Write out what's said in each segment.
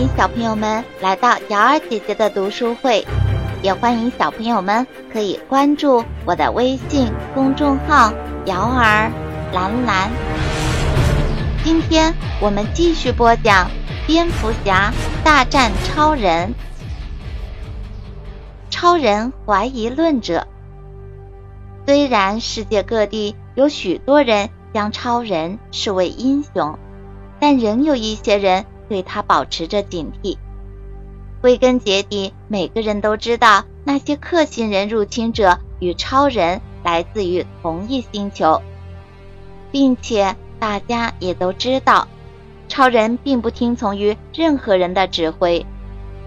迎小朋友们来到瑶儿姐姐的读书会，也欢迎小朋友们可以关注我的微信公众号“瑶儿蓝蓝”。今天我们继续播讲《蝙蝠侠大战超人》。超人怀疑论者，虽然世界各地有许多人将超人视为英雄，但仍有一些人。对他保持着警惕。归根结底，每个人都知道那些克星人入侵者与超人来自于同一星球，并且大家也都知道，超人并不听从于任何人的指挥，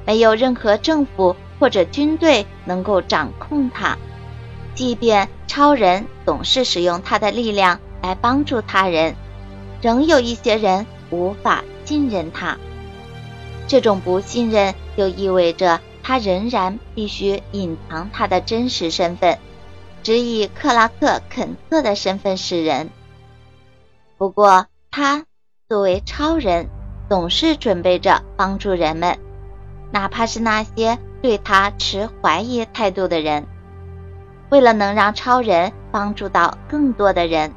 没有任何政府或者军队能够掌控他。即便超人总是使用他的力量来帮助他人，仍有一些人无法。信任他，这种不信任就意味着他仍然必须隐藏他的真实身份，只以克拉克·肯特的身份示人。不过，他作为超人，总是准备着帮助人们，哪怕是那些对他持怀疑态度的人。为了能让超人帮助到更多的人，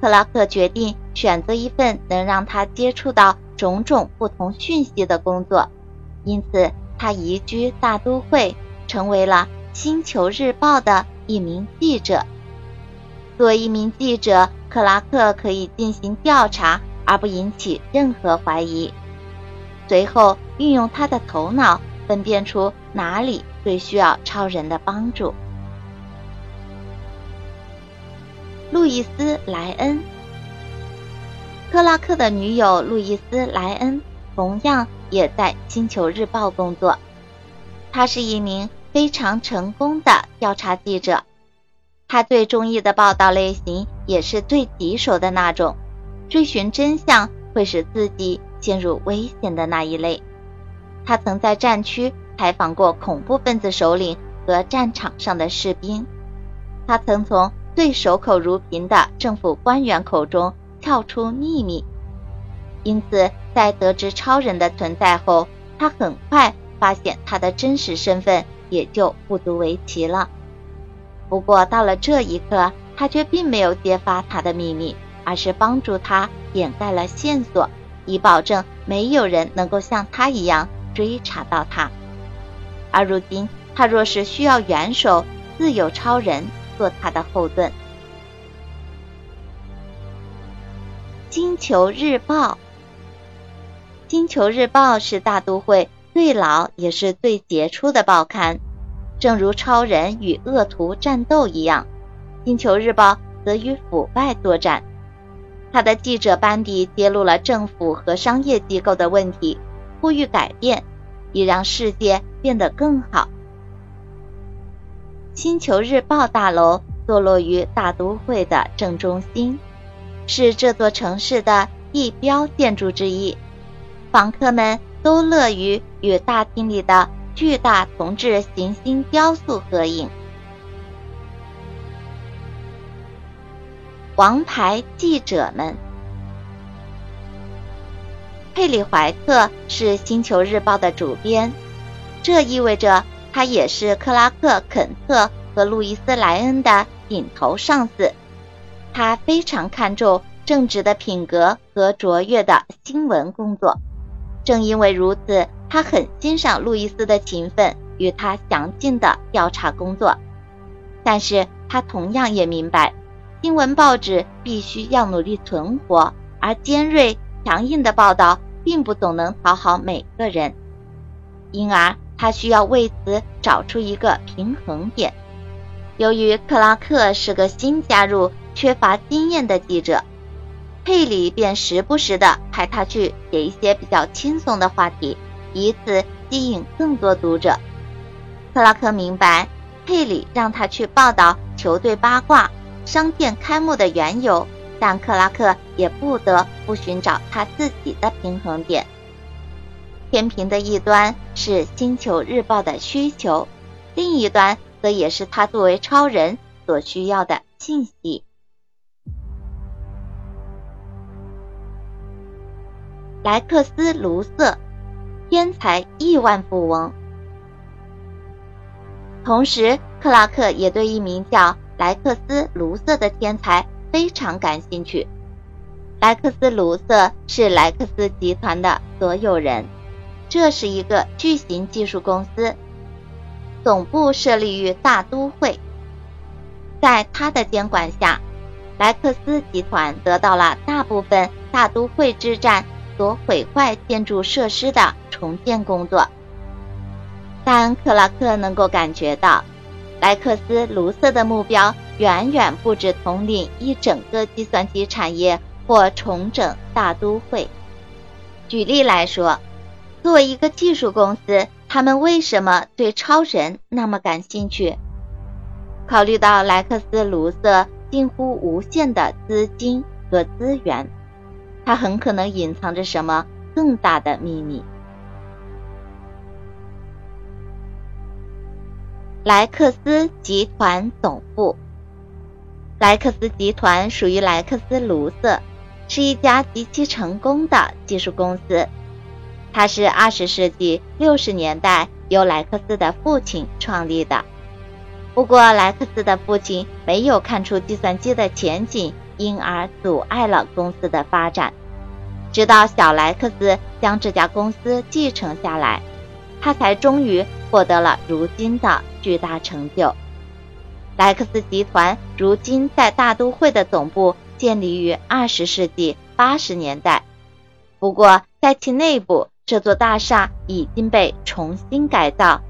克拉克决定选择一份能让他接触到。种种不同讯息的工作，因此他移居大都会，成为了《星球日报》的一名记者。作为一名记者，克拉克可以进行调查而不引起任何怀疑。随后，运用他的头脑，分辨出哪里最需要超人的帮助。路易斯·莱恩。克拉克的女友路易斯·莱恩同样也在《星球日报》工作。她是一名非常成功的调查记者。她最中意的报道类型也是最棘手的那种，追寻真相会使自己陷入危险的那一类。他曾在战区采访过恐怖分子首领和战场上的士兵。他曾从最守口如瓶的政府官员口中。跳出秘密，因此在得知超人的存在后，他很快发现他的真实身份也就不足为奇了。不过到了这一刻，他却并没有揭发他的秘密，而是帮助他掩盖了线索，以保证没有人能够像他一样追查到他。而如今，他若是需要援手，自有超人做他的后盾。星球日报，星球日报是大都会最老也是最杰出的报刊。正如超人与恶徒战斗一样，星球日报则与腐败作战。他的记者班底揭露了政府和商业机构的问题，呼吁改变，以让世界变得更好。星球日报大楼坐落于大都会的正中心。是这座城市的地标建筑之一，访客们都乐于与大厅里的巨大铜制行星雕塑合影。王牌记者们，佩里怀特是《星球日报》的主编，这意味着他也是克拉克·肯特和路易斯·莱恩的顶头上司。他非常看重正直的品格和卓越的新闻工作。正因为如此，他很欣赏路易斯的勤奋与他详尽的调查工作。但是他同样也明白，新闻报纸必须要努力存活，而尖锐强硬的报道并不总能讨好每个人。因而，他需要为此找出一个平衡点。由于克拉克是个新加入。缺乏经验的记者佩里便时不时的派他去写一些比较轻松的话题，以此吸引更多读者。克拉克明白佩里让他去报道球队八卦、商店开幕的缘由，但克拉克也不得不寻找他自己的平衡点。天平的一端是《星球日报》的需求，另一端则也是他作为超人所需要的信息。莱克斯·卢瑟，天才亿万富翁。同时，克拉克也对一名叫莱克斯·卢瑟的天才非常感兴趣。莱克斯·卢瑟是莱克斯集团的所有人，这是一个巨型技术公司，总部设立于大都会。在他的监管下，莱克斯集团得到了大部分大都会之战所毁坏建筑设施的重建工作。但克拉克能够感觉到，莱克斯·卢瑟的目标远远不止统领一整个计算机产业或重整大都会。举例来说，作为一个技术公司，他们为什么对超人那么感兴趣？考虑到莱克斯·卢瑟近乎无限的资金和资源，他很可能隐藏着什么更大的秘密。莱克斯集团总部。莱克斯集团属于莱克斯·卢瑟，是一家极其成功的技术公司。它是二十世纪六十年代由莱克斯的父亲创立的。不过，莱克斯的父亲没有看出计算机的前景，因而阻碍了公司的发展。直到小莱克斯将这家公司继承下来，他才终于获得了如今的。巨大成就。莱克斯集团如今在大都会的总部建立于二十世纪八十年代，不过在其内部，这座大厦已经被重新改造，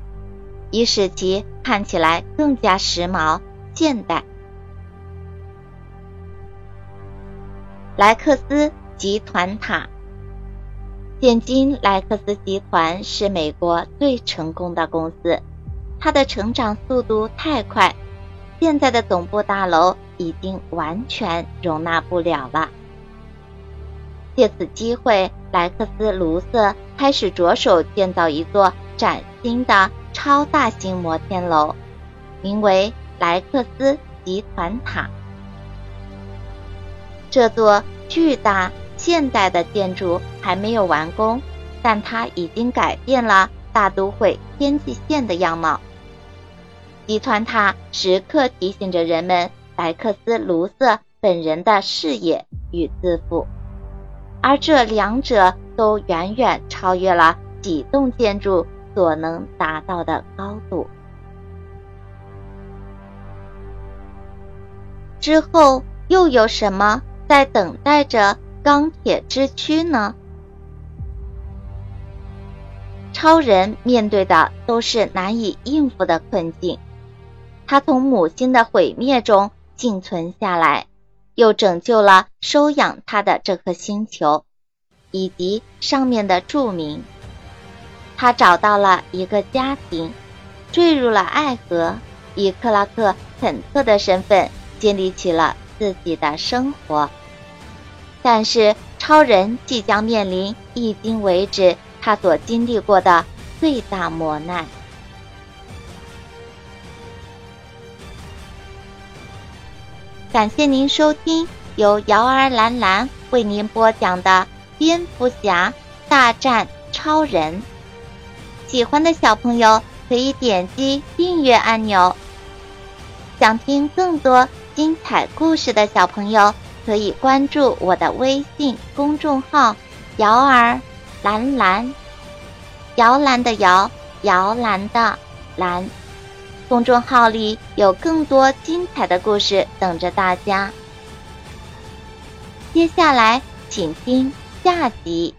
以使其看起来更加时髦现代。莱克斯集团塔，现今莱克斯集团是美国最成功的公司。它的成长速度太快，现在的总部大楼已经完全容纳不了了。借此机会，莱克斯·卢瑟开始着手建造一座崭新的超大型摩天楼，名为莱克斯集团塔。这座巨大现代的建筑还没有完工，但它已经改变了大都会天际线的样貌。集团塔时刻提醒着人们莱克斯·卢瑟本人的事业与自负，而这两者都远远超越了几栋建筑所能达到的高度。之后又有什么在等待着钢铁之躯呢？超人面对的都是难以应付的困境。他从母星的毁灭中幸存下来，又拯救了收养他的这颗星球以及上面的住民。他找到了一个家庭，坠入了爱河，以克拉克·肯特的身份建立起了自己的生活。但是，超人即将面临迄今为止他所经历过的最大磨难。感谢您收听由瑶儿蓝蓝为您播讲的《蝙蝠侠大战超人》。喜欢的小朋友可以点击订阅按钮。想听更多精彩故事的小朋友可以关注我的微信公众号“摇儿蓝蓝”，摇篮的摇，摇篮的蓝。公众号里有更多精彩的故事等着大家。接下来，请听下集。